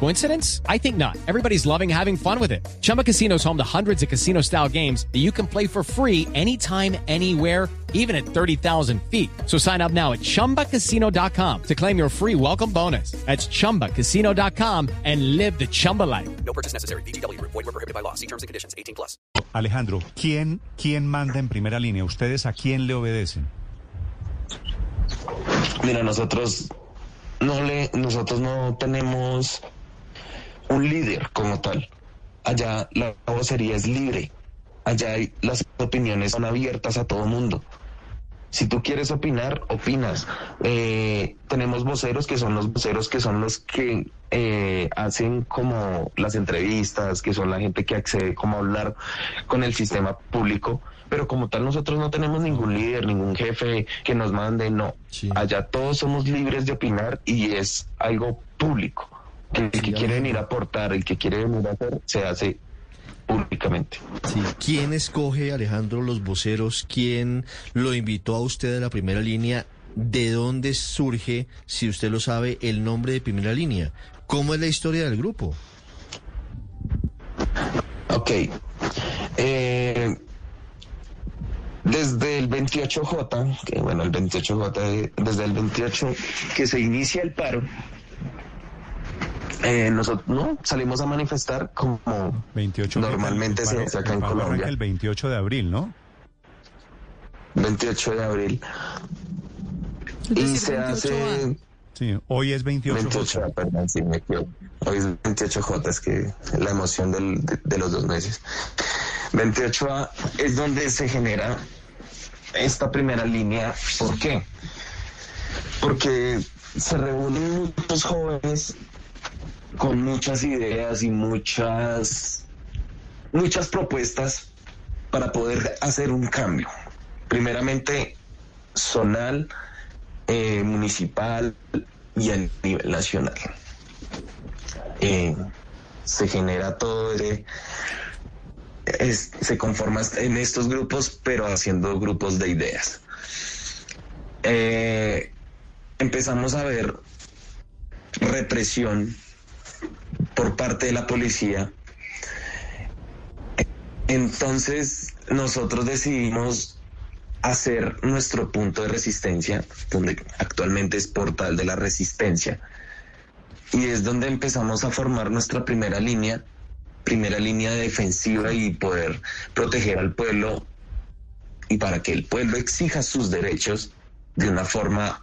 Coincidence? I think not. Everybody's loving having fun with it. Chumba Casino is home to hundreds of casino style games that you can play for free anytime, anywhere, even at 30,000 feet. So sign up now at chumbacasino.com to claim your free welcome bonus. That's chumbacasino.com and live the Chumba life. No purchase necessary. BGW. Void were prohibited by law. See terms and conditions. 18 plus. Alejandro, ¿quién, ¿quién manda en primera línea? ¿Ustedes a quién le obedecen? Mira, nosotros no le, nosotros no tenemos un líder como tal. Allá la vocería es libre. Allá hay- las opiniones son abiertas a todo mundo. Si tú quieres opinar, opinas. Eh, tenemos voceros que son los voceros que son los que eh, hacen como las entrevistas, que son la gente que accede como a hablar con el sistema público. Pero como tal nosotros no tenemos ningún líder, ningún jefe que nos mande, no. Allá todos somos libres de opinar y es algo público. Que el que quiere venir a aportar, el que quiere venir a hacer, se hace públicamente. Sí. ¿Quién escoge, Alejandro, los voceros? ¿Quién lo invitó a usted a la primera línea? ¿De dónde surge, si usted lo sabe, el nombre de primera línea? ¿Cómo es la historia del grupo? Ok. Eh, desde el 28J, que bueno, el 28J, eh, desde el 28 que se inicia el paro, eh, nosotros no salimos a manifestar como 28 normalmente el se paro- hace acá en Colombia. El 28 de abril, ¿no? 28 de abril. Y se hace Sí, hoy es 28. 28, perdón, sí, me equivoco. Hoy es 28J, es que la emoción del- de, de los dos meses. 28A es donde se genera esta primera línea. ¿Por qué? Porque se reúnen muchos jóvenes con muchas ideas y muchas, muchas propuestas para poder hacer un cambio. Primeramente, zonal, eh, municipal y a nivel nacional. Eh, se genera todo se conforma en estos grupos, pero haciendo grupos de ideas. Eh, empezamos a ver represión por parte de la policía. Entonces nosotros decidimos hacer nuestro punto de resistencia, donde actualmente es Portal de la Resistencia. Y es donde empezamos a formar nuestra primera línea, primera línea defensiva y poder proteger al pueblo y para que el pueblo exija sus derechos de una forma